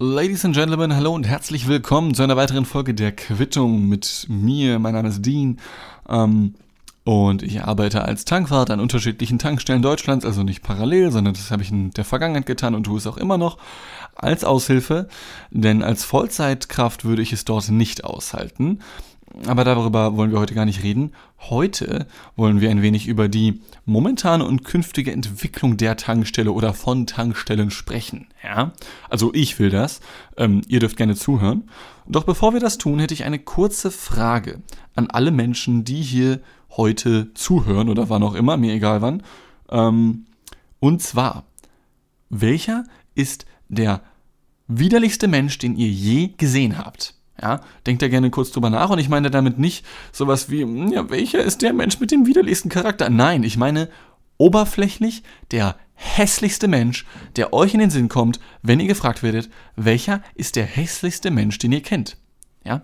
Ladies and Gentlemen, hallo und herzlich willkommen zu einer weiteren Folge der Quittung mit mir. Mein Name ist Dean ähm, und ich arbeite als Tankwart an unterschiedlichen Tankstellen Deutschlands, also nicht parallel, sondern das habe ich in der Vergangenheit getan und tue es auch immer noch als Aushilfe, denn als Vollzeitkraft würde ich es dort nicht aushalten. Aber darüber wollen wir heute gar nicht reden. Heute wollen wir ein wenig über die momentane und künftige Entwicklung der Tankstelle oder von Tankstellen sprechen. Ja, also ich will das. Ähm, ihr dürft gerne zuhören. Doch bevor wir das tun, hätte ich eine kurze Frage an alle Menschen, die hier heute zuhören oder wann auch immer, mir egal wann. Ähm, und zwar, welcher ist der widerlichste Mensch, den ihr je gesehen habt? Ja, denkt da gerne kurz drüber nach und ich meine damit nicht sowas wie, hm, ja, welcher ist der Mensch mit dem widerlichsten Charakter? Nein, ich meine oberflächlich der hässlichste Mensch, der euch in den Sinn kommt, wenn ihr gefragt werdet, welcher ist der hässlichste Mensch, den ihr kennt? Ja,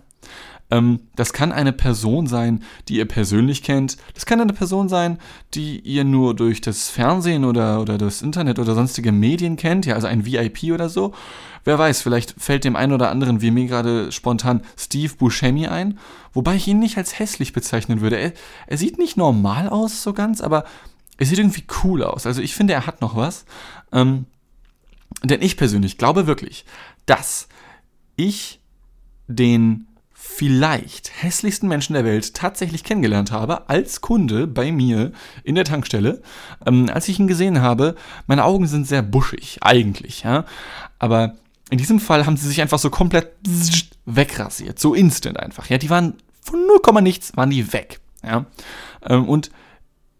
ähm, das kann eine Person sein, die ihr persönlich kennt. Das kann eine Person sein, die ihr nur durch das Fernsehen oder, oder das Internet oder sonstige Medien kennt, ja, also ein VIP oder so. Wer weiß, vielleicht fällt dem einen oder anderen, wie mir gerade spontan, Steve Buscemi ein, wobei ich ihn nicht als hässlich bezeichnen würde. Er, er sieht nicht normal aus, so ganz, aber er sieht irgendwie cool aus. Also ich finde, er hat noch was. Ähm, denn ich persönlich glaube wirklich, dass ich den vielleicht hässlichsten Menschen der Welt tatsächlich kennengelernt habe, als Kunde bei mir in der Tankstelle. Ähm, als ich ihn gesehen habe, meine Augen sind sehr buschig, eigentlich, ja. Aber in diesem Fall haben sie sich einfach so komplett wegrasiert, so instant einfach, ja. Die waren von 0, nichts, waren die weg, ja. Ähm, und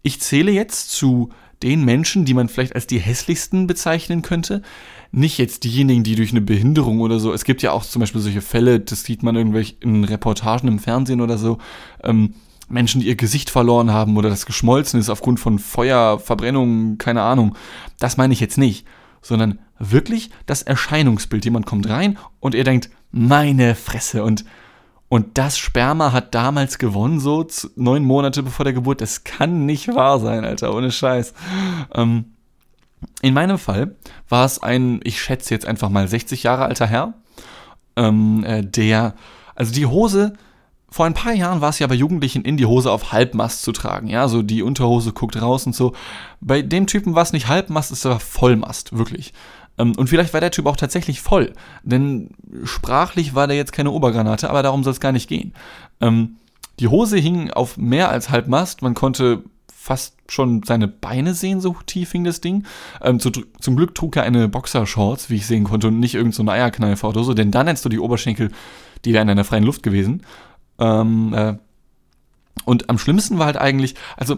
ich zähle jetzt zu den Menschen, die man vielleicht als die hässlichsten bezeichnen könnte, nicht jetzt diejenigen, die durch eine Behinderung oder so, es gibt ja auch zum Beispiel solche Fälle, das sieht man irgendwelche in Reportagen im Fernsehen oder so, ähm, Menschen, die ihr Gesicht verloren haben oder das geschmolzen ist aufgrund von Feuer, Verbrennung, keine Ahnung. Das meine ich jetzt nicht, sondern wirklich das Erscheinungsbild. Jemand kommt rein und ihr denkt, meine Fresse und und das Sperma hat damals gewonnen, so neun Monate bevor der Geburt. Das kann nicht wahr sein, Alter, ohne Scheiß. Ähm, in meinem Fall war es ein, ich schätze jetzt einfach mal 60 Jahre alter Herr, ähm, äh, der, also die Hose, vor ein paar Jahren war es ja bei Jugendlichen in die Hose auf Halbmast zu tragen, ja, so die Unterhose guckt raus und so. Bei dem Typen war es nicht Halbmast, es war Vollmast, wirklich. Ähm, und vielleicht war der Typ auch tatsächlich voll, denn sprachlich war der jetzt keine Obergranate, aber darum soll es gar nicht gehen. Ähm, die Hose hing auf mehr als Halbmast, man konnte fast schon seine Beine sehen, so tief hing das Ding. Ähm, zu, zum Glück trug er eine Boxershorts, wie ich sehen konnte, und nicht irgendeine so Eierkneifer oder so, denn dann hättest du die Oberschenkel, die wären in der freien Luft gewesen. Ähm, äh, und am schlimmsten war halt eigentlich, also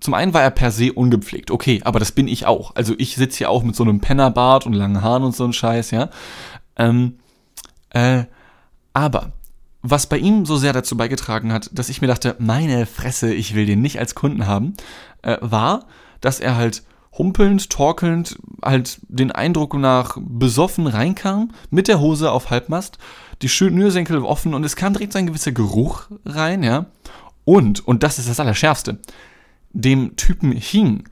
zum einen war er per se ungepflegt, okay, aber das bin ich auch. Also ich sitze hier auch mit so einem Pennerbart und langen Haaren und so ein Scheiß, ja. Ähm, äh, aber was bei ihm so sehr dazu beigetragen hat, dass ich mir dachte, meine Fresse, ich will den nicht als Kunden haben, äh, war, dass er halt humpelnd, torkelnd, halt den Eindruck nach besoffen reinkam, mit der Hose auf Halbmast, die Schnürsenkel offen und es kam direkt so ein gewisser Geruch rein, ja. Und, und das ist das Allerschärfste, dem Typen hing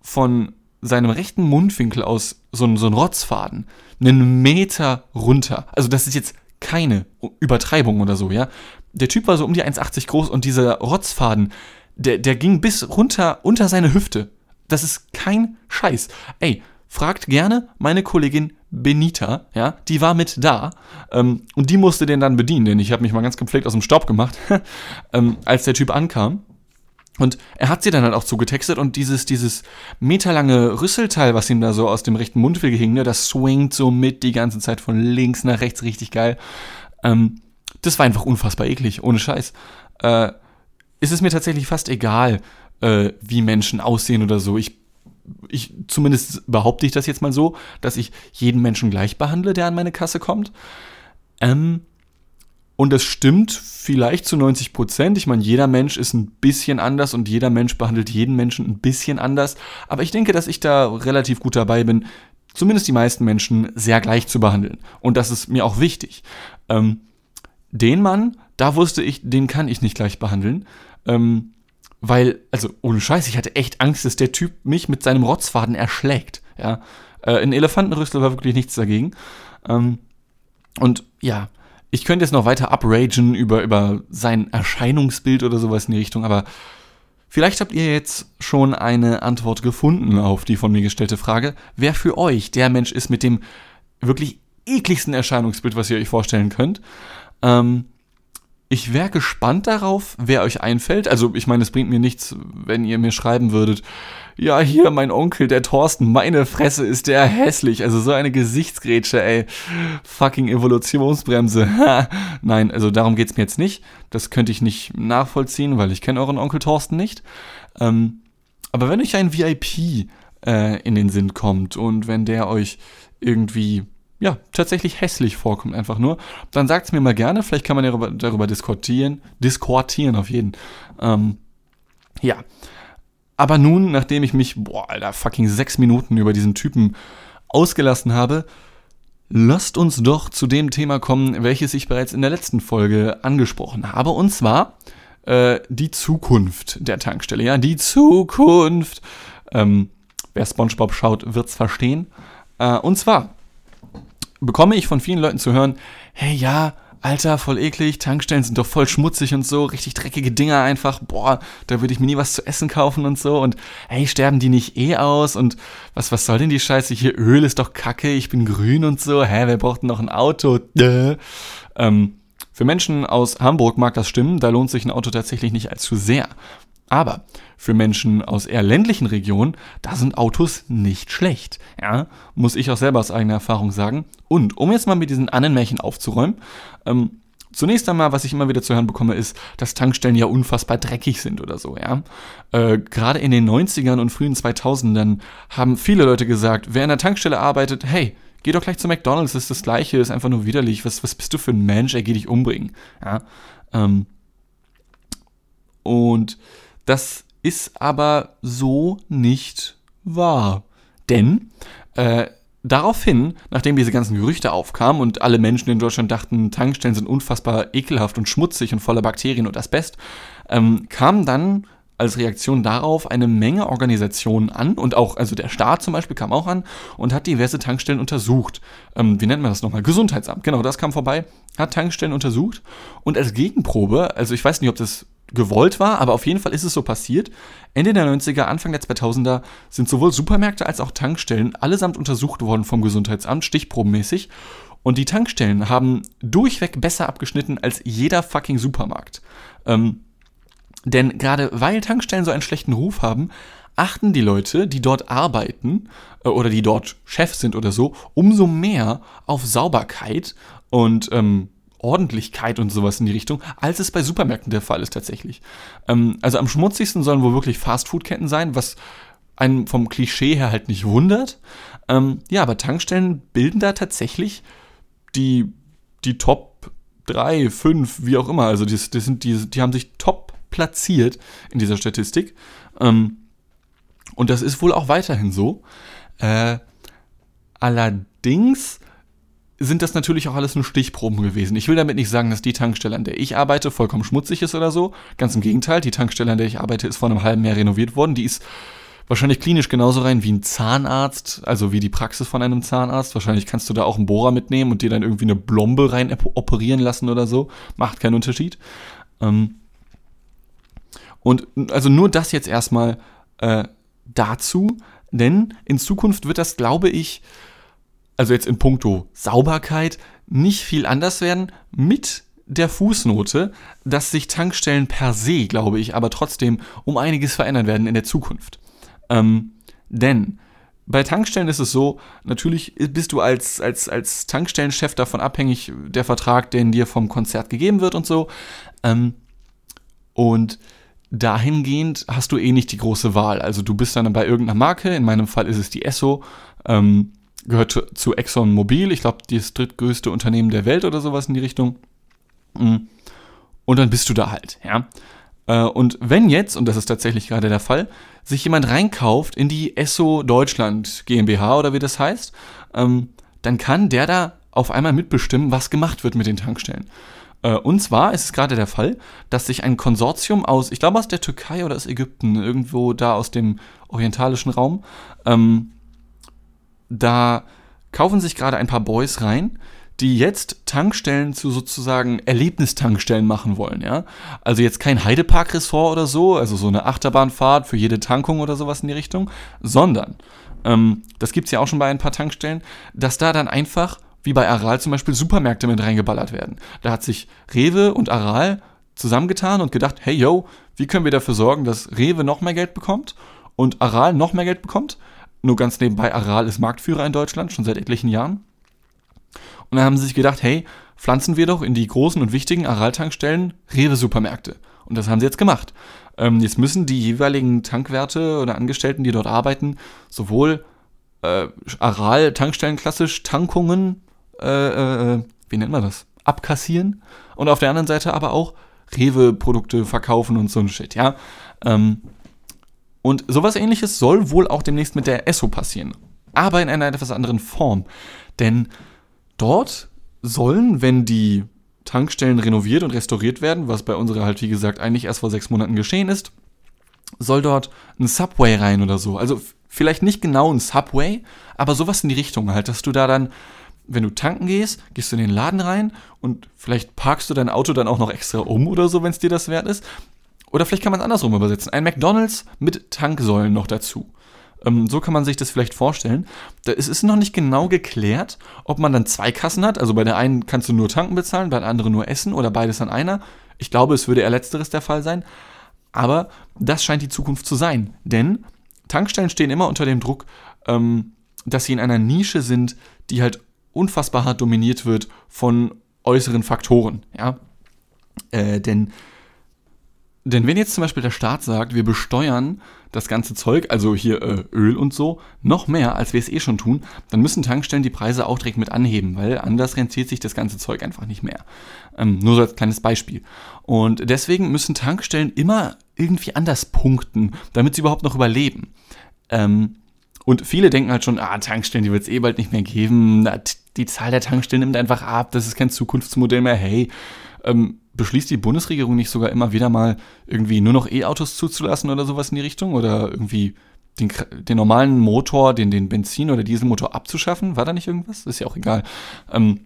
von seinem rechten Mundwinkel aus so ein, so ein Rotzfaden einen Meter runter. Also das ist jetzt keine Übertreibung oder so, ja. Der Typ war so um die 1,80 groß und dieser Rotzfaden, der, der ging bis runter unter seine Hüfte. Das ist kein Scheiß. Ey, fragt gerne meine Kollegin Benita, ja, die war mit da ähm, und die musste den dann bedienen, denn ich habe mich mal ganz gepflegt aus dem Staub gemacht, ähm, als der Typ ankam. Und er hat sie dann halt auch zugetextet und dieses, dieses meterlange Rüsselteil, was ihm da so aus dem rechten Mundwinkel hing, ne, das swingt so mit die ganze Zeit von links nach rechts richtig geil. Ähm, das war einfach unfassbar eklig, ohne Scheiß. Äh, ist es mir tatsächlich fast egal, äh, wie Menschen aussehen oder so. Ich, ich, zumindest behaupte ich das jetzt mal so, dass ich jeden Menschen gleich behandle, der an meine Kasse kommt. Ähm, und das stimmt vielleicht zu 90 Prozent. Ich meine, jeder Mensch ist ein bisschen anders und jeder Mensch behandelt jeden Menschen ein bisschen anders. Aber ich denke, dass ich da relativ gut dabei bin, zumindest die meisten Menschen sehr gleich zu behandeln. Und das ist mir auch wichtig. Ähm, den Mann, da wusste ich, den kann ich nicht gleich behandeln. Ähm, weil, also ohne Scheiß, ich hatte echt Angst, dass der Typ mich mit seinem Rotzfaden erschlägt. Ja, äh, ein Elefantenrüssel war wirklich nichts dagegen. Ähm, Und ja, ich könnte jetzt noch weiter upragen über, über sein Erscheinungsbild oder sowas in die Richtung, aber vielleicht habt ihr jetzt schon eine Antwort gefunden auf die von mir gestellte Frage, wer für euch der Mensch ist mit dem wirklich ekligsten Erscheinungsbild, was ihr euch vorstellen könnt. Ähm, ich wäre gespannt darauf, wer euch einfällt. Also, ich meine, es bringt mir nichts, wenn ihr mir schreiben würdet, ja, hier, mein Onkel, der Thorsten, meine Fresse ist der hässlich. Also so eine Gesichtsgrätsche, ey. Fucking Evolutionsbremse. Nein, also darum geht's mir jetzt nicht. Das könnte ich nicht nachvollziehen, weil ich kenne euren Onkel Thorsten nicht. Ähm, aber wenn euch ein VIP äh, in den Sinn kommt und wenn der euch irgendwie ja, tatsächlich hässlich vorkommt, einfach nur, dann sagt es mir mal gerne. Vielleicht kann man darüber, darüber diskutieren. Diskutieren auf jeden. Ähm, ja. Aber nun, nachdem ich mich, boah, Alter, fucking sechs Minuten über diesen Typen ausgelassen habe, lasst uns doch zu dem Thema kommen, welches ich bereits in der letzten Folge angesprochen habe. Und zwar äh, die Zukunft der Tankstelle. Ja, die Zukunft. Ähm, wer SpongeBob schaut, wird's verstehen. Äh, und zwar bekomme ich von vielen Leuten zu hören, hey ja, Alter, voll eklig, Tankstellen sind doch voll schmutzig und so, richtig dreckige Dinger einfach, boah, da würde ich mir nie was zu essen kaufen und so und hey, sterben die nicht eh aus und was, was soll denn die Scheiße hier, Öl ist doch kacke, ich bin grün und so, hä, wer braucht denn noch ein Auto? Däh. Ähm, für Menschen aus Hamburg mag das stimmen, da lohnt sich ein Auto tatsächlich nicht allzu sehr. Aber für Menschen aus eher ländlichen Regionen, da sind Autos nicht schlecht. Ja, muss ich auch selber aus eigener Erfahrung sagen. Und um jetzt mal mit diesen Annenmärchen aufzuräumen, ähm, Zunächst einmal, was ich immer wieder zu hören bekomme, ist, dass Tankstellen ja unfassbar dreckig sind oder so, ja. Äh, Gerade in den 90ern und frühen 2000ern haben viele Leute gesagt, wer in der Tankstelle arbeitet, hey, geh doch gleich zu McDonalds, ist das Gleiche, ist einfach nur widerlich, was, was bist du für ein Mensch, er geht dich umbringen, ja. Ähm, und das ist aber so nicht wahr. Denn äh, daraufhin, nachdem diese ganzen Gerüchte aufkamen und alle Menschen in Deutschland dachten, Tankstellen sind unfassbar ekelhaft und schmutzig und voller Bakterien und Asbest, ähm, kam dann als Reaktion darauf eine Menge Organisationen an und auch, also der Staat zum Beispiel kam auch an und hat diverse Tankstellen untersucht. Ähm, wie nennt man das nochmal? Gesundheitsamt, genau, das kam vorbei, hat Tankstellen untersucht und als Gegenprobe, also ich weiß nicht, ob das gewollt war, aber auf jeden Fall ist es so passiert. Ende der 90er, Anfang der 2000er sind sowohl Supermärkte als auch Tankstellen allesamt untersucht worden vom Gesundheitsamt, stichprobenmäßig. Und die Tankstellen haben durchweg besser abgeschnitten als jeder fucking Supermarkt. Ähm, denn gerade weil Tankstellen so einen schlechten Ruf haben, achten die Leute, die dort arbeiten äh, oder die dort Chef sind oder so, umso mehr auf Sauberkeit und ähm, Ordentlichkeit und sowas in die Richtung, als es bei Supermärkten der Fall ist tatsächlich. Ähm, also am schmutzigsten sollen wohl wirklich Fastfood-Ketten sein, was einen vom Klischee her halt nicht wundert. Ähm, ja, aber Tankstellen bilden da tatsächlich die, die Top 3, 5, wie auch immer. Also die, die, sind, die, die haben sich top platziert in dieser Statistik. Ähm, und das ist wohl auch weiterhin so. Äh, allerdings sind das natürlich auch alles nur Stichproben gewesen. Ich will damit nicht sagen, dass die Tankstelle, an der ich arbeite, vollkommen schmutzig ist oder so. Ganz im Gegenteil, die Tankstelle, an der ich arbeite, ist vor einem halben Jahr renoviert worden. Die ist wahrscheinlich klinisch genauso rein wie ein Zahnarzt, also wie die Praxis von einem Zahnarzt. Wahrscheinlich kannst du da auch einen Bohrer mitnehmen und dir dann irgendwie eine Blombe rein operieren lassen oder so. Macht keinen Unterschied. Ähm und also nur das jetzt erstmal äh, dazu, denn in Zukunft wird das, glaube ich, also jetzt in puncto Sauberkeit, nicht viel anders werden mit der Fußnote, dass sich Tankstellen per se, glaube ich, aber trotzdem um einiges verändern werden in der Zukunft. Ähm, denn bei Tankstellen ist es so, natürlich bist du als, als, als Tankstellenchef davon abhängig, der Vertrag, den dir vom Konzert gegeben wird und so. Ähm, und dahingehend hast du eh nicht die große Wahl. Also du bist dann bei irgendeiner Marke, in meinem Fall ist es die Esso, ähm, gehört zu, zu Exxon Mobil, ich glaube, das drittgrößte Unternehmen der Welt oder sowas in die Richtung. Mm. Und dann bist du da halt, ja. Äh, und wenn jetzt, und das ist tatsächlich gerade der Fall, sich jemand reinkauft in die Esso Deutschland GmbH oder wie das heißt, ähm, dann kann der da auf einmal mitbestimmen, was gemacht wird mit den Tankstellen. Äh, und zwar ist es gerade der Fall, dass sich ein Konsortium aus, ich glaube aus der Türkei oder aus Ägypten, irgendwo da aus dem orientalischen Raum, ähm, da kaufen sich gerade ein paar Boys rein, die jetzt Tankstellen zu sozusagen Erlebnistankstellen machen wollen, ja. Also jetzt kein Heidepark-Ressort oder so, also so eine Achterbahnfahrt für jede Tankung oder sowas in die Richtung, sondern, ähm, das gibt's ja auch schon bei ein paar Tankstellen, dass da dann einfach, wie bei Aral zum Beispiel, Supermärkte mit reingeballert werden. Da hat sich Rewe und Aral zusammengetan und gedacht, hey yo, wie können wir dafür sorgen, dass Rewe noch mehr Geld bekommt und Aral noch mehr Geld bekommt? Nur ganz nebenbei, Aral ist Marktführer in Deutschland, schon seit etlichen Jahren. Und dann haben sie sich gedacht, hey, pflanzen wir doch in die großen und wichtigen Aral-Tankstellen Rewe-Supermärkte. Und das haben sie jetzt gemacht. Ähm, jetzt müssen die jeweiligen Tankwerte oder Angestellten, die dort arbeiten, sowohl äh, Aral-Tankstellen klassisch Tankungen, äh, äh, wie nennt man das? Abkassieren. Und auf der anderen Seite aber auch Rewe-Produkte verkaufen und so ein Shit, ja. Ähm, und sowas ähnliches soll wohl auch demnächst mit der Esso passieren. Aber in einer etwas anderen Form. Denn dort sollen, wenn die Tankstellen renoviert und restauriert werden, was bei unserer halt wie gesagt eigentlich erst vor sechs Monaten geschehen ist, soll dort ein Subway rein oder so. Also vielleicht nicht genau ein Subway, aber sowas in die Richtung halt, dass du da dann, wenn du tanken gehst, gehst du in den Laden rein und vielleicht parkst du dein Auto dann auch noch extra um oder so, wenn es dir das wert ist. Oder vielleicht kann man es andersrum übersetzen. Ein McDonald's mit Tanksäulen noch dazu. Ähm, so kann man sich das vielleicht vorstellen. Da, es ist noch nicht genau geklärt, ob man dann zwei Kassen hat. Also bei der einen kannst du nur tanken bezahlen, bei der anderen nur essen oder beides an einer. Ich glaube, es würde eher letzteres der Fall sein. Aber das scheint die Zukunft zu sein. Denn Tankstellen stehen immer unter dem Druck, ähm, dass sie in einer Nische sind, die halt unfassbar hart dominiert wird von äußeren Faktoren. Ja? Äh, denn denn wenn jetzt zum Beispiel der Staat sagt, wir besteuern das ganze Zeug, also hier äh, Öl und so, noch mehr, als wir es eh schon tun, dann müssen Tankstellen die Preise auch direkt mit anheben, weil anders rentiert sich das ganze Zeug einfach nicht mehr. Ähm, nur so als kleines Beispiel. Und deswegen müssen Tankstellen immer irgendwie anders punkten, damit sie überhaupt noch überleben. Ähm, und viele denken halt schon, ah, Tankstellen, die wird es eh bald nicht mehr geben. Die Zahl der Tankstellen nimmt einfach ab, das ist kein Zukunftsmodell mehr. Hey, ähm, beschließt die Bundesregierung nicht sogar immer wieder mal irgendwie nur noch E-Autos zuzulassen oder sowas in die Richtung? Oder irgendwie den, den, normalen Motor, den, den Benzin- oder Dieselmotor abzuschaffen? War da nicht irgendwas? Ist ja auch egal. Ähm,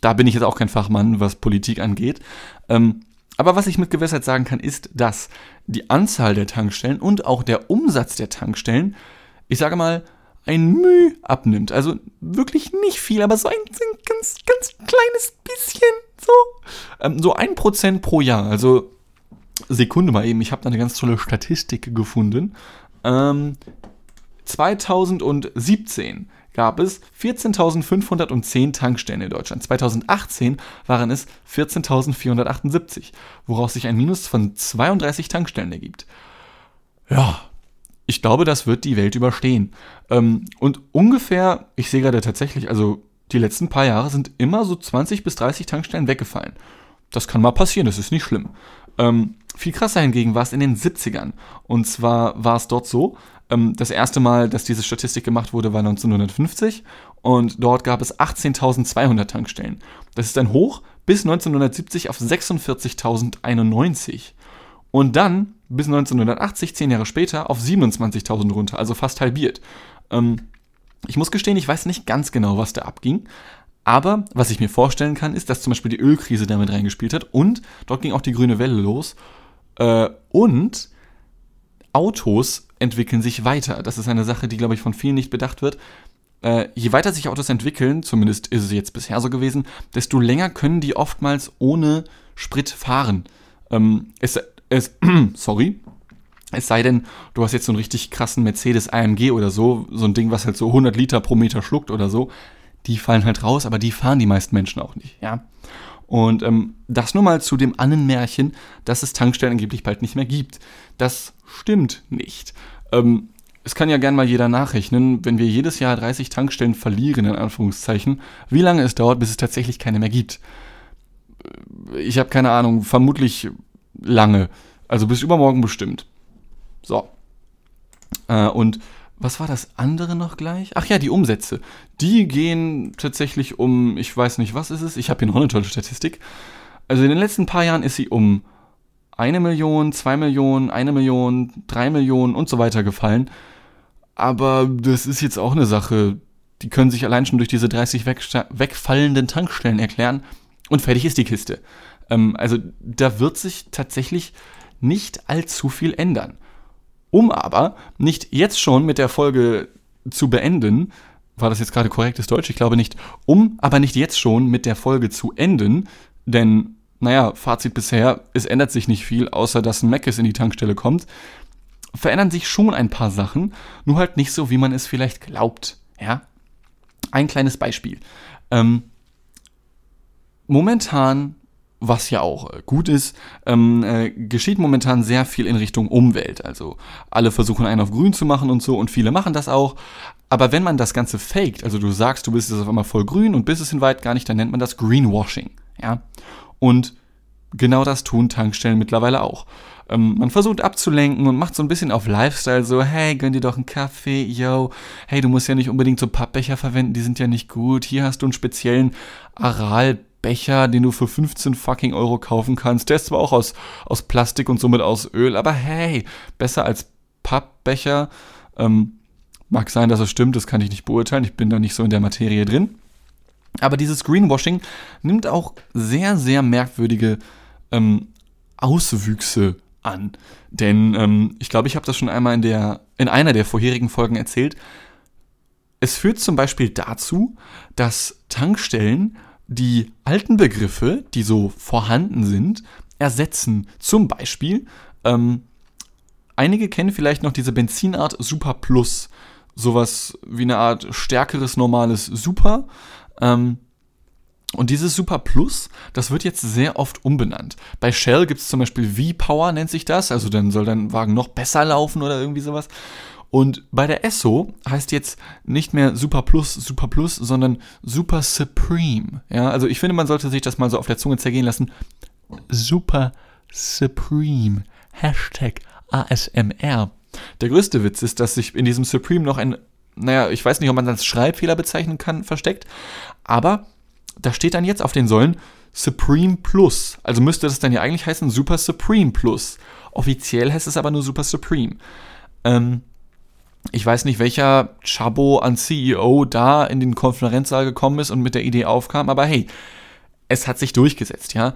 da bin ich jetzt auch kein Fachmann, was Politik angeht. Ähm, aber was ich mit Gewissheit sagen kann, ist, dass die Anzahl der Tankstellen und auch der Umsatz der Tankstellen, ich sage mal, ein Müh abnimmt. Also wirklich nicht viel, aber so ein, ganz, ganz kleines bisschen. So, ähm, so ein Prozent pro Jahr. Also Sekunde mal eben, ich habe da eine ganz tolle Statistik gefunden. Ähm, 2017 gab es 14.510 Tankstellen in Deutschland. 2018 waren es 14.478, woraus sich ein Minus von 32 Tankstellen ergibt. Ja, ich glaube, das wird die Welt überstehen. Ähm, und ungefähr, ich sehe gerade tatsächlich, also die letzten paar Jahre sind immer so 20 bis 30 Tankstellen weggefallen. Das kann mal passieren, das ist nicht schlimm. Ähm, viel krasser hingegen war es in den 70ern. Und zwar war es dort so, ähm, das erste Mal, dass diese Statistik gemacht wurde, war 1950 und dort gab es 18.200 Tankstellen. Das ist ein Hoch bis 1970 auf 46.091. Und dann bis 1980, zehn Jahre später, auf 27.000 runter, also fast halbiert. Ähm, ich muss gestehen, ich weiß nicht ganz genau, was da abging. Aber was ich mir vorstellen kann, ist, dass zum Beispiel die Ölkrise damit reingespielt hat und dort ging auch die grüne Welle los. Äh, und Autos entwickeln sich weiter. Das ist eine Sache, die, glaube ich, von vielen nicht bedacht wird. Äh, je weiter sich Autos entwickeln, zumindest ist es jetzt bisher so gewesen, desto länger können die oftmals ohne Sprit fahren. Ähm, es, es, sorry, es sei denn, du hast jetzt so einen richtig krassen Mercedes AMG oder so, so ein Ding, was halt so 100 Liter pro Meter schluckt oder so, die fallen halt raus, aber die fahren die meisten Menschen auch nicht, ja. Und ähm, das nur mal zu dem Annenmärchen, dass es Tankstellen angeblich bald nicht mehr gibt. Das stimmt nicht. Ähm, es kann ja gern mal jeder nachrechnen, wenn wir jedes Jahr 30 Tankstellen verlieren, in Anführungszeichen, wie lange es dauert, bis es tatsächlich keine mehr gibt. Ich habe keine Ahnung, vermutlich lange. Also bis übermorgen bestimmt. So. Äh, und was war das andere noch gleich? Ach ja, die Umsätze. Die gehen tatsächlich um, ich weiß nicht, was ist es? Ich habe hier noch eine tolle Statistik. Also in den letzten paar Jahren ist sie um eine Million, zwei Millionen, eine Million, drei Millionen und so weiter gefallen. Aber das ist jetzt auch eine Sache, die können sich allein schon durch diese 30 wegfallenden Tankstellen erklären und fertig ist die Kiste. Ähm, also da wird sich tatsächlich nicht allzu viel ändern. Um aber nicht jetzt schon mit der Folge zu beenden, war das jetzt gerade korrektes Deutsch? Ich glaube nicht. Um aber nicht jetzt schon mit der Folge zu enden, denn, naja, Fazit bisher, es ändert sich nicht viel, außer dass ein Mac in die Tankstelle kommt, verändern sich schon ein paar Sachen, nur halt nicht so, wie man es vielleicht glaubt. Ja? Ein kleines Beispiel. Ähm, momentan was ja auch äh, gut ist, ähm, äh, geschieht momentan sehr viel in Richtung Umwelt. Also alle versuchen einen auf grün zu machen und so und viele machen das auch. Aber wenn man das Ganze faked, also du sagst, du bist jetzt auf einmal voll grün und bist es in weit gar nicht, dann nennt man das Greenwashing. Ja? Und genau das tun Tankstellen mittlerweile auch. Ähm, man versucht abzulenken und macht so ein bisschen auf Lifestyle, so, hey, gönn dir doch einen Kaffee, yo, hey, du musst ja nicht unbedingt so Pappbecher verwenden, die sind ja nicht gut. Hier hast du einen speziellen Aral Becher, den du für 15 fucking Euro kaufen kannst. Der ist zwar auch aus, aus Plastik und somit aus Öl, aber hey, besser als Pappbecher. Ähm, mag sein, dass es stimmt, das kann ich nicht beurteilen. Ich bin da nicht so in der Materie drin. Aber dieses Greenwashing nimmt auch sehr, sehr merkwürdige ähm, Auswüchse an. Denn ähm, ich glaube, ich habe das schon einmal in, der, in einer der vorherigen Folgen erzählt. Es führt zum Beispiel dazu, dass Tankstellen die alten Begriffe, die so vorhanden sind, ersetzen. Zum Beispiel, ähm, einige kennen vielleicht noch diese Benzinart Super Plus. Sowas wie eine Art stärkeres, normales Super. Ähm, und dieses Super Plus, das wird jetzt sehr oft umbenannt. Bei Shell gibt es zum Beispiel V-Power, nennt sich das. Also dann soll dein Wagen noch besser laufen oder irgendwie sowas. Und bei der Esso heißt jetzt nicht mehr Super Plus, Super Plus, sondern Super Supreme. Ja, also ich finde, man sollte sich das mal so auf der Zunge zergehen lassen. Super Supreme. Hashtag ASMR. Der größte Witz ist, dass sich in diesem Supreme noch ein, naja, ich weiß nicht, ob man das Schreibfehler bezeichnen kann, versteckt, aber da steht dann jetzt auf den Säulen Supreme Plus. Also müsste das dann ja eigentlich heißen Super Supreme Plus. Offiziell heißt es aber nur Super Supreme. Ähm, ich weiß nicht, welcher Chabo an CEO da in den Konferenzsaal gekommen ist und mit der Idee aufkam, aber hey, es hat sich durchgesetzt, ja.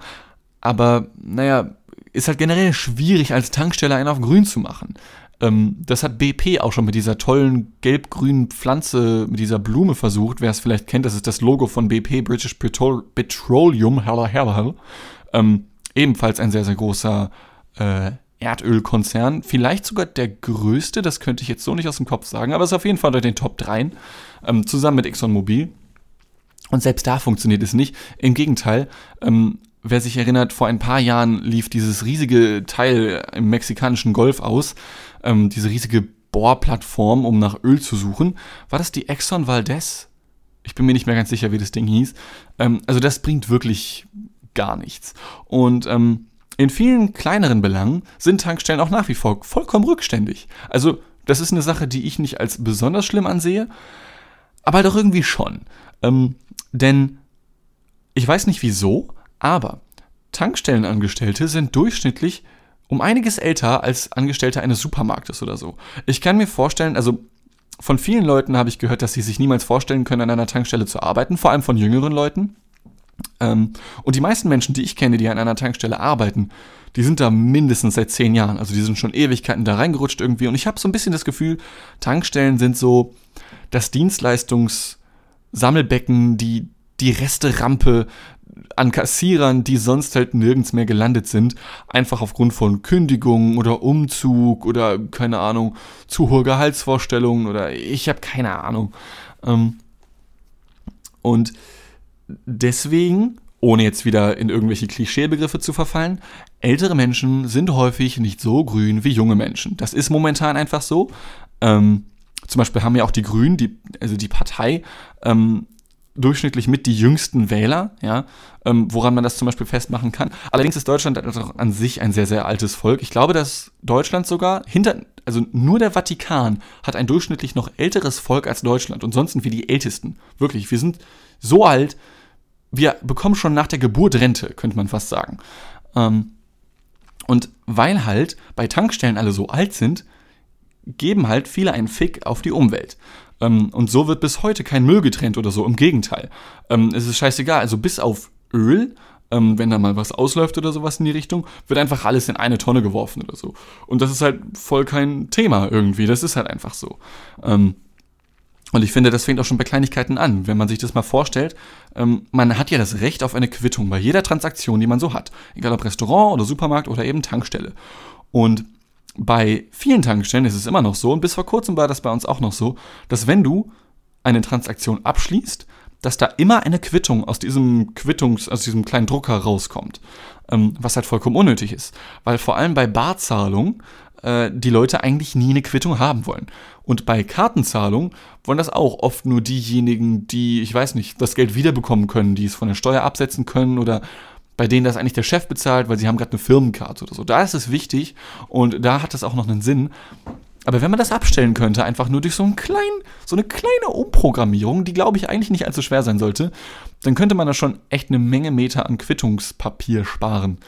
Aber naja, ist halt generell schwierig, als Tankstelle einen auf grün zu machen. Ähm, das hat BP auch schon mit dieser tollen gelb-grünen Pflanze, mit dieser Blume versucht. Wer es vielleicht kennt, das ist das Logo von BP, British Petrol Petroleum, hella, hella, hella. Ähm, ebenfalls ein sehr, sehr großer äh, Erdölkonzern, vielleicht sogar der größte, das könnte ich jetzt so nicht aus dem Kopf sagen, aber ist auf jeden Fall unter den Top 3, ähm, zusammen mit ExxonMobil. Und selbst da funktioniert es nicht. Im Gegenteil, ähm, wer sich erinnert, vor ein paar Jahren lief dieses riesige Teil im mexikanischen Golf aus, ähm, diese riesige Bohrplattform, um nach Öl zu suchen. War das die Exxon Valdez? Ich bin mir nicht mehr ganz sicher, wie das Ding hieß. Ähm, also das bringt wirklich gar nichts. Und ähm, in vielen kleineren Belangen sind Tankstellen auch nach wie vor vollkommen rückständig. Also, das ist eine Sache, die ich nicht als besonders schlimm ansehe, aber doch irgendwie schon. Ähm, denn ich weiß nicht wieso, aber Tankstellenangestellte sind durchschnittlich um einiges älter als Angestellte eines Supermarktes oder so. Ich kann mir vorstellen, also von vielen Leuten habe ich gehört, dass sie sich niemals vorstellen können, an einer Tankstelle zu arbeiten, vor allem von jüngeren Leuten. Ähm, und die meisten Menschen, die ich kenne, die an einer Tankstelle arbeiten, die sind da mindestens seit zehn Jahren. Also die sind schon Ewigkeiten da reingerutscht irgendwie. Und ich habe so ein bisschen das Gefühl, Tankstellen sind so das Dienstleistungssammelbecken, die, die Resterampe an Kassierern, die sonst halt nirgends mehr gelandet sind, einfach aufgrund von Kündigungen oder Umzug oder keine Ahnung, zu hohe Gehaltsvorstellungen oder ich habe keine Ahnung. Ähm, und deswegen, ohne jetzt wieder in irgendwelche Klischeebegriffe zu verfallen, ältere Menschen sind häufig nicht so grün wie junge Menschen. Das ist momentan einfach so. Ähm, zum Beispiel haben ja auch die Grünen, die, also die Partei, ähm, durchschnittlich mit die jüngsten Wähler, ja, ähm, woran man das zum Beispiel festmachen kann. Allerdings ist Deutschland also an sich ein sehr, sehr altes Volk. Ich glaube, dass Deutschland sogar hinter, also nur der Vatikan hat ein durchschnittlich noch älteres Volk als Deutschland und sonst sind wir die ältesten. Wirklich, wir sind so alt, wir bekommen schon nach der Geburt Rente, könnte man fast sagen. Ähm, und weil halt bei Tankstellen alle so alt sind, geben halt viele einen Fick auf die Umwelt. Ähm, und so wird bis heute kein Müll getrennt oder so. Im Gegenteil. Ähm, es ist scheißegal. Also bis auf Öl, ähm, wenn da mal was ausläuft oder sowas in die Richtung, wird einfach alles in eine Tonne geworfen oder so. Und das ist halt voll kein Thema irgendwie. Das ist halt einfach so. Ähm, und ich finde, das fängt auch schon bei Kleinigkeiten an. Wenn man sich das mal vorstellt, ähm, man hat ja das Recht auf eine Quittung bei jeder Transaktion, die man so hat. Egal ob Restaurant oder Supermarkt oder eben Tankstelle. Und bei vielen Tankstellen ist es immer noch so, und bis vor kurzem war das bei uns auch noch so, dass wenn du eine Transaktion abschließt, dass da immer eine Quittung aus diesem Quittungs, aus diesem kleinen Drucker rauskommt. Ähm, was halt vollkommen unnötig ist. Weil vor allem bei Barzahlung äh, die Leute eigentlich nie eine Quittung haben wollen. Und bei Kartenzahlung wollen das auch oft nur diejenigen, die, ich weiß nicht, das Geld wiederbekommen können, die es von der Steuer absetzen können oder bei denen das eigentlich der Chef bezahlt, weil sie haben gerade eine Firmenkarte oder so. Da ist es wichtig und da hat es auch noch einen Sinn. Aber wenn man das abstellen könnte, einfach nur durch so, einen kleinen, so eine kleine Umprogrammierung, die glaube ich eigentlich nicht allzu schwer sein sollte, dann könnte man da schon echt eine Menge Meter an Quittungspapier sparen.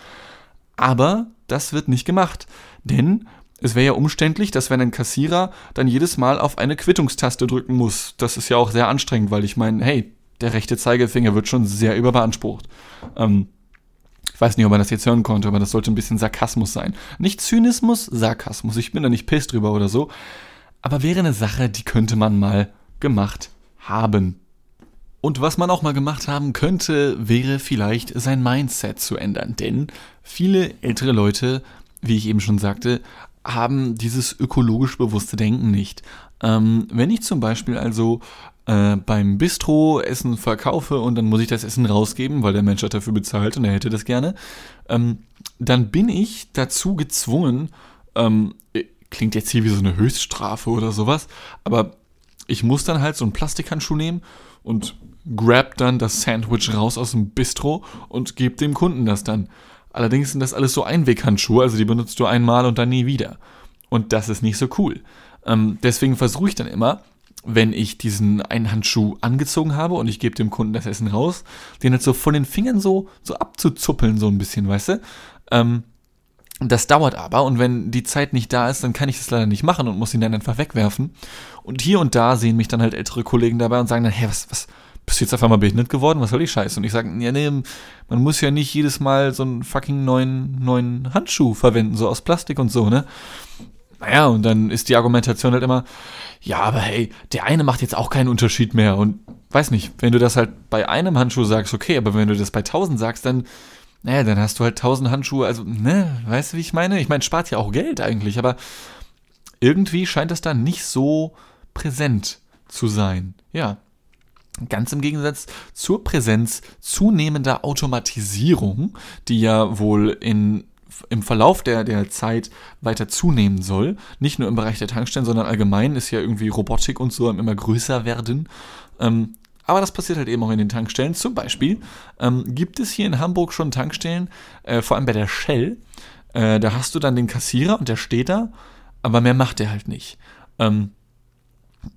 Aber das wird nicht gemacht. Denn es wäre ja umständlich, dass wenn ein Kassierer dann jedes Mal auf eine Quittungstaste drücken muss. Das ist ja auch sehr anstrengend, weil ich meine, hey, der rechte Zeigefinger wird schon sehr überbeansprucht. Ähm, ich weiß nicht, ob man das jetzt hören konnte, aber das sollte ein bisschen Sarkasmus sein. Nicht Zynismus, Sarkasmus. Ich bin da nicht piss drüber oder so. Aber wäre eine Sache, die könnte man mal gemacht haben. Und was man auch mal gemacht haben könnte, wäre vielleicht sein Mindset zu ändern. Denn viele ältere Leute, wie ich eben schon sagte, haben dieses ökologisch bewusste Denken nicht. Ähm, wenn ich zum Beispiel also äh, beim Bistro Essen verkaufe und dann muss ich das Essen rausgeben, weil der Mensch hat dafür bezahlt und er hätte das gerne, ähm, dann bin ich dazu gezwungen, ähm, klingt jetzt hier wie so eine Höchststrafe oder sowas, aber ich muss dann halt so einen Plastikhandschuh nehmen und grab dann das Sandwich raus aus dem Bistro und gebe dem Kunden das dann. Allerdings sind das alles so Einweghandschuhe, also die benutzt du einmal und dann nie wieder. Und das ist nicht so cool. Ähm, deswegen versuche ich dann immer, wenn ich diesen einen Handschuh angezogen habe und ich gebe dem Kunden das Essen raus, den halt so von den Fingern so, so abzuzuppeln, so ein bisschen, weißt du? Ähm, das dauert aber und wenn die Zeit nicht da ist, dann kann ich das leider nicht machen und muss ihn dann einfach wegwerfen. Und hier und da sehen mich dann halt ältere Kollegen dabei und sagen dann, hey, was, was, bist du jetzt auf einmal behindert geworden? Was soll die Scheiße? Und ich sage, ja, nee, man muss ja nicht jedes Mal so einen fucking neuen, neuen Handschuh verwenden, so aus Plastik und so, ne? Naja, und dann ist die Argumentation halt immer, ja, aber hey, der eine macht jetzt auch keinen Unterschied mehr. Und weiß nicht, wenn du das halt bei einem Handschuh sagst, okay, aber wenn du das bei tausend sagst, dann, naja, dann hast du halt tausend Handschuhe. Also, ne, weißt du, wie ich meine? Ich meine, spart ja auch Geld eigentlich, aber irgendwie scheint es da nicht so präsent zu sein. Ja. Ganz im Gegensatz zur Präsenz zunehmender Automatisierung, die ja wohl in im Verlauf der, der Zeit weiter zunehmen soll. Nicht nur im Bereich der Tankstellen, sondern allgemein ist ja irgendwie Robotik und so immer größer werden. Ähm, aber das passiert halt eben auch in den Tankstellen. Zum Beispiel ähm, gibt es hier in Hamburg schon Tankstellen, äh, vor allem bei der Shell. Äh, da hast du dann den Kassierer und der steht da, aber mehr macht er halt nicht. Ähm,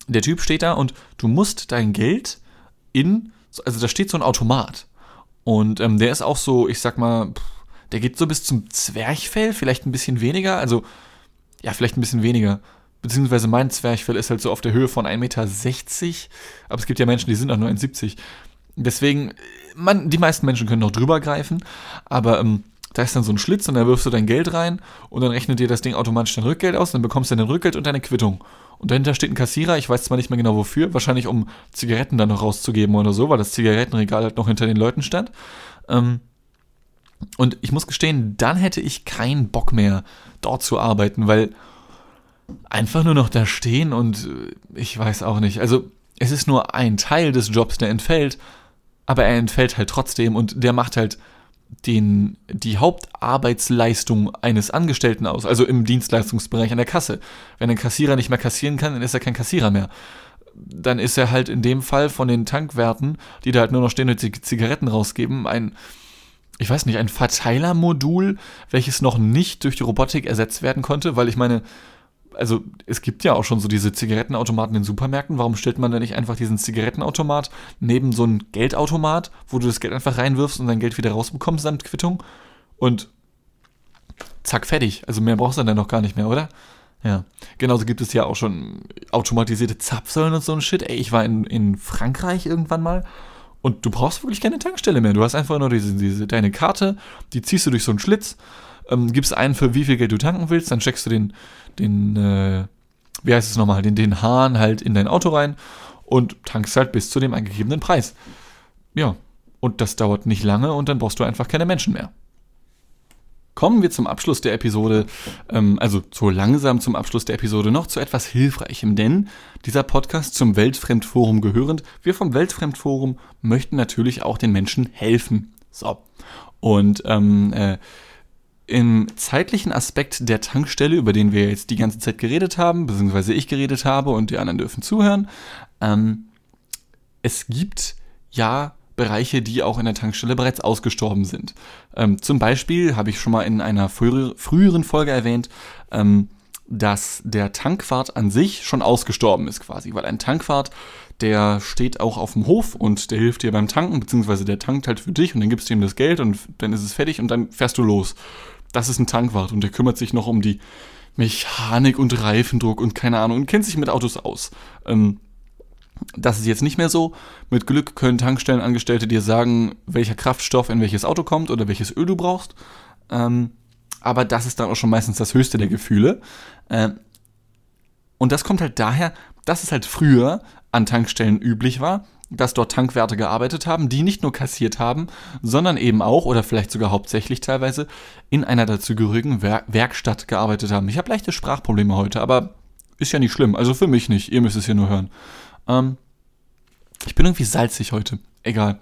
der Typ steht da und du musst dein Geld in, also da steht so ein Automat. Und ähm, der ist auch so, ich sag mal, der geht so bis zum Zwerchfell, vielleicht ein bisschen weniger. Also, ja, vielleicht ein bisschen weniger. Beziehungsweise mein Zwerchfell ist halt so auf der Höhe von 1,60 Meter. Aber es gibt ja Menschen, die sind auch nur 1,70. Deswegen, man, die meisten Menschen können noch drüber greifen. Aber ähm, da ist dann so ein Schlitz und da wirfst du dein Geld rein und dann rechnet dir das Ding automatisch dein Rückgeld aus. Dann bekommst du dein Rückgeld und deine Quittung. Und dahinter steht ein Kassierer, ich weiß zwar nicht mehr genau wofür, wahrscheinlich um Zigaretten dann noch rauszugeben oder so, weil das Zigarettenregal halt noch hinter den Leuten stand. Ähm, und ich muss gestehen, dann hätte ich keinen Bock mehr, dort zu arbeiten, weil einfach nur noch da stehen und äh, ich weiß auch nicht. Also, es ist nur ein Teil des Jobs, der entfällt, aber er entfällt halt trotzdem und der macht halt den, die Hauptarbeitsleistung eines Angestellten aus, also im Dienstleistungsbereich an der Kasse. Wenn ein Kassierer nicht mehr kassieren kann, dann ist er kein Kassierer mehr. Dann ist er halt in dem Fall von den Tankwerten, die da halt nur noch stehen und Zigaretten rausgeben, ein ich weiß nicht, ein Verteilermodul, welches noch nicht durch die Robotik ersetzt werden konnte, weil ich meine, also es gibt ja auch schon so diese Zigarettenautomaten in Supermärkten. Warum stellt man da nicht einfach diesen Zigarettenautomat neben so einen Geldautomat, wo du das Geld einfach reinwirfst und dein Geld wieder rausbekommst samt Quittung? Und zack, fertig. Also mehr brauchst du dann noch gar nicht mehr, oder? Ja, genauso gibt es ja auch schon automatisierte Zapfsäulen und so ein Shit. Ey, ich war in, in Frankreich irgendwann mal und du brauchst wirklich keine Tankstelle mehr. Du hast einfach nur diese, diese deine Karte, die ziehst du durch so einen Schlitz, ähm, gibst ein, für wie viel Geld du tanken willst, dann checkst du den, den, äh, wie heißt es nochmal, den, den Hahn halt in dein Auto rein und tankst halt bis zu dem angegebenen Preis. Ja, und das dauert nicht lange und dann brauchst du einfach keine Menschen mehr. Kommen wir zum Abschluss der Episode, ähm, also so langsam zum Abschluss der Episode noch zu etwas Hilfreichem, denn dieser Podcast zum Weltfremdforum gehörend, wir vom Weltfremdforum möchten natürlich auch den Menschen helfen. So. Und ähm, äh, im zeitlichen Aspekt der Tankstelle, über den wir jetzt die ganze Zeit geredet haben, beziehungsweise ich geredet habe und die anderen dürfen zuhören, ähm, es gibt ja Bereiche, die auch in der Tankstelle bereits ausgestorben sind. Ähm, zum Beispiel habe ich schon mal in einer früher, früheren Folge erwähnt, ähm, dass der Tankwart an sich schon ausgestorben ist quasi, weil ein Tankwart, der steht auch auf dem Hof und der hilft dir beim Tanken, beziehungsweise der tankt halt für dich und dann gibst du ihm das Geld und dann ist es fertig und dann fährst du los das ist ein Tankwart und der kümmert sich noch um die Mechanik und Reifendruck und keine Ahnung und kennt sich mit Autos aus. Ähm, das ist jetzt nicht mehr so. Mit Glück können Tankstellenangestellte dir sagen, welcher Kraftstoff in welches Auto kommt oder welches Öl du brauchst. Ähm, aber das ist dann auch schon meistens das höchste der Gefühle. Ähm, und das kommt halt daher, dass es halt früher an Tankstellen üblich war, dass dort Tankwärter gearbeitet haben, die nicht nur kassiert haben, sondern eben auch oder vielleicht sogar hauptsächlich teilweise in einer dazugehörigen Wer Werkstatt gearbeitet haben. Ich habe leichte Sprachprobleme heute, aber ist ja nicht schlimm. Also für mich nicht. Ihr müsst es hier nur hören. Ähm, ich bin irgendwie salzig heute. Egal.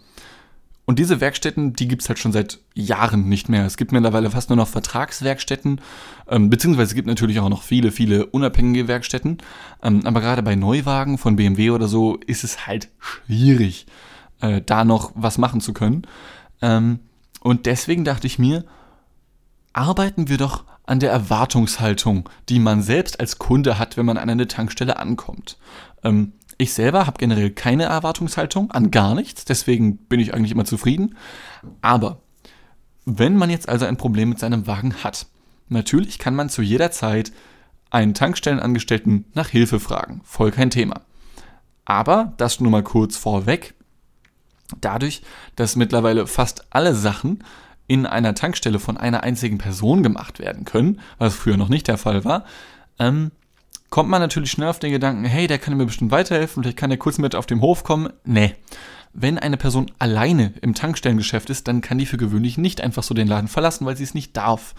Und diese Werkstätten, die gibt es halt schon seit Jahren nicht mehr. Es gibt mittlerweile fast nur noch Vertragswerkstätten, ähm, beziehungsweise es gibt natürlich auch noch viele, viele unabhängige Werkstätten. Ähm, aber gerade bei Neuwagen von BMW oder so ist es halt schwierig, äh, da noch was machen zu können. Ähm, und deswegen dachte ich mir, arbeiten wir doch an der Erwartungshaltung, die man selbst als Kunde hat, wenn man an eine Tankstelle ankommt. Ähm, ich selber habe generell keine Erwartungshaltung an gar nichts, deswegen bin ich eigentlich immer zufrieden. Aber wenn man jetzt also ein Problem mit seinem Wagen hat, natürlich kann man zu jeder Zeit einen Tankstellenangestellten nach Hilfe fragen. Voll kein Thema. Aber das nur mal kurz vorweg. Dadurch, dass mittlerweile fast alle Sachen in einer Tankstelle von einer einzigen Person gemacht werden können, was früher noch nicht der Fall war, ähm, kommt man natürlich schnell auf den Gedanken, hey, der kann mir bestimmt weiterhelfen, vielleicht kann er kurz mit auf dem Hof kommen. Nee. Wenn eine Person alleine im Tankstellengeschäft ist, dann kann die für gewöhnlich nicht einfach so den Laden verlassen, weil sie es nicht darf.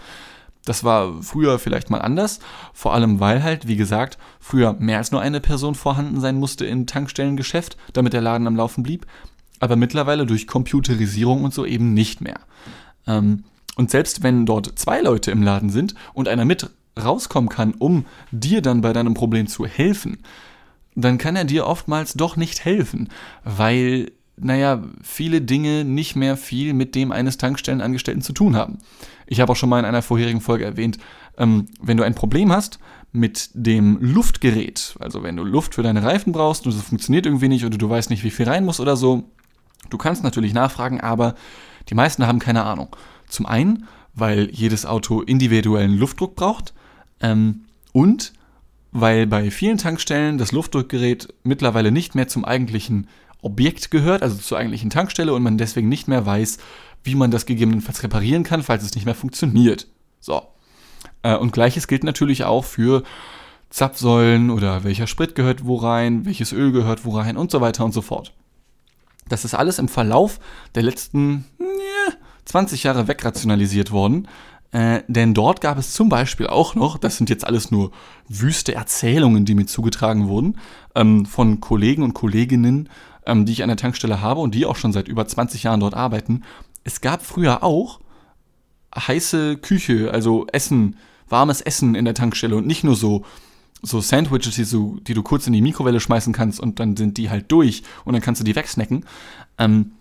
Das war früher vielleicht mal anders, vor allem weil halt, wie gesagt, früher mehr als nur eine Person vorhanden sein musste im Tankstellengeschäft, damit der Laden am Laufen blieb, aber mittlerweile durch Computerisierung und so eben nicht mehr. Ähm, und selbst wenn dort zwei Leute im Laden sind und einer mit rauskommen kann, um dir dann bei deinem Problem zu helfen, dann kann er dir oftmals doch nicht helfen, weil, naja, viele Dinge nicht mehr viel mit dem eines Tankstellenangestellten zu tun haben. Ich habe auch schon mal in einer vorherigen Folge erwähnt, ähm, wenn du ein Problem hast mit dem Luftgerät, also wenn du Luft für deine Reifen brauchst und es funktioniert irgendwie nicht oder du weißt nicht, wie viel rein muss oder so, du kannst natürlich nachfragen, aber die meisten haben keine Ahnung. Zum einen, weil jedes Auto individuellen Luftdruck braucht, ähm, und weil bei vielen Tankstellen das Luftdruckgerät mittlerweile nicht mehr zum eigentlichen Objekt gehört, also zur eigentlichen Tankstelle und man deswegen nicht mehr weiß, wie man das gegebenenfalls reparieren kann, falls es nicht mehr funktioniert. So. Äh, und gleiches gilt natürlich auch für Zapfsäulen oder welcher Sprit gehört wo rein, welches Öl gehört wo rein und so weiter und so fort. Das ist alles im Verlauf der letzten ja, 20 Jahre wegrationalisiert worden, äh, denn dort gab es zum Beispiel auch noch, das sind jetzt alles nur wüste Erzählungen, die mir zugetragen wurden, ähm, von Kollegen und Kolleginnen, ähm, die ich an der Tankstelle habe und die auch schon seit über 20 Jahren dort arbeiten. Es gab früher auch heiße Küche, also Essen, warmes Essen in der Tankstelle und nicht nur so so Sandwiches, die du, die du kurz in die Mikrowelle schmeißen kannst und dann sind die halt durch und dann kannst du die wegsnacken. Ähm,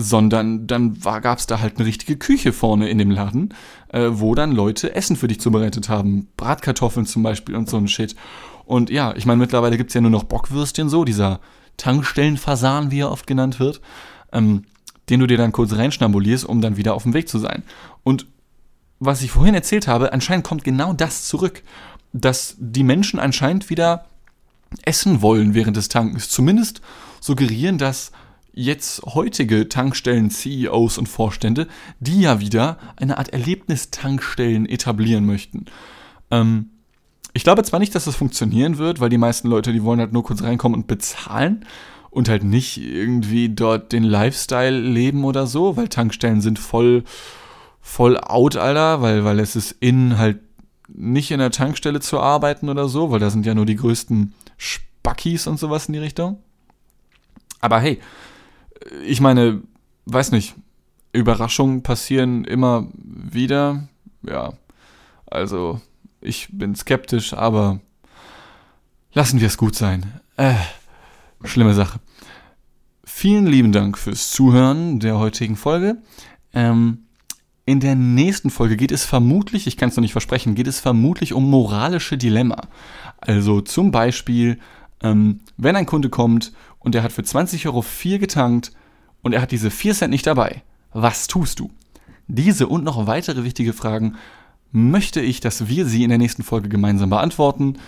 sondern dann gab es da halt eine richtige Küche vorne in dem Laden, äh, wo dann Leute Essen für dich zubereitet haben. Bratkartoffeln zum Beispiel und so ein Shit. Und ja, ich meine, mittlerweile gibt es ja nur noch Bockwürstchen so, dieser Tankstellenfasan, wie er oft genannt wird, ähm, den du dir dann kurz reinschnambulierst, um dann wieder auf dem Weg zu sein. Und was ich vorhin erzählt habe, anscheinend kommt genau das zurück. dass die Menschen anscheinend wieder essen wollen während des Tankens. Zumindest suggerieren das jetzt heutige Tankstellen-CEOs und Vorstände, die ja wieder eine Art Erlebnistankstellen etablieren möchten. Ähm, ich glaube zwar nicht, dass das funktionieren wird, weil die meisten Leute, die wollen halt nur kurz reinkommen und bezahlen und halt nicht irgendwie dort den Lifestyle leben oder so, weil Tankstellen sind voll, voll out, Alter, weil, weil es ist in halt nicht in der Tankstelle zu arbeiten oder so, weil da sind ja nur die größten Spackis und sowas in die Richtung. Aber hey, ich meine, weiß nicht, Überraschungen passieren immer wieder. Ja, also ich bin skeptisch, aber lassen wir es gut sein. Äh, schlimme Sache. Vielen lieben Dank fürs Zuhören der heutigen Folge. Ähm, in der nächsten Folge geht es vermutlich, ich kann es noch nicht versprechen, geht es vermutlich um moralische Dilemma. Also zum Beispiel, ähm, wenn ein Kunde kommt und er hat für 20 Euro 4 getankt und er hat diese 4 Cent nicht dabei, was tust du? Diese und noch weitere wichtige Fragen möchte ich, dass wir sie in der nächsten Folge gemeinsam beantworten.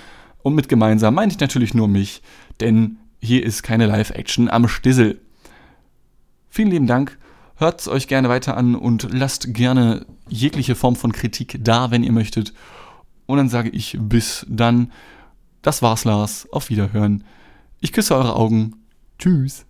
Und mit gemeinsam meine ich natürlich nur mich, denn hier ist keine Live-Action am Stissel. Vielen lieben Dank. Hört es euch gerne weiter an und lasst gerne jegliche Form von Kritik da, wenn ihr möchtet. Und dann sage ich bis dann. Das war's, Lars. Auf Wiederhören. Ich küsse eure Augen. Tschüss.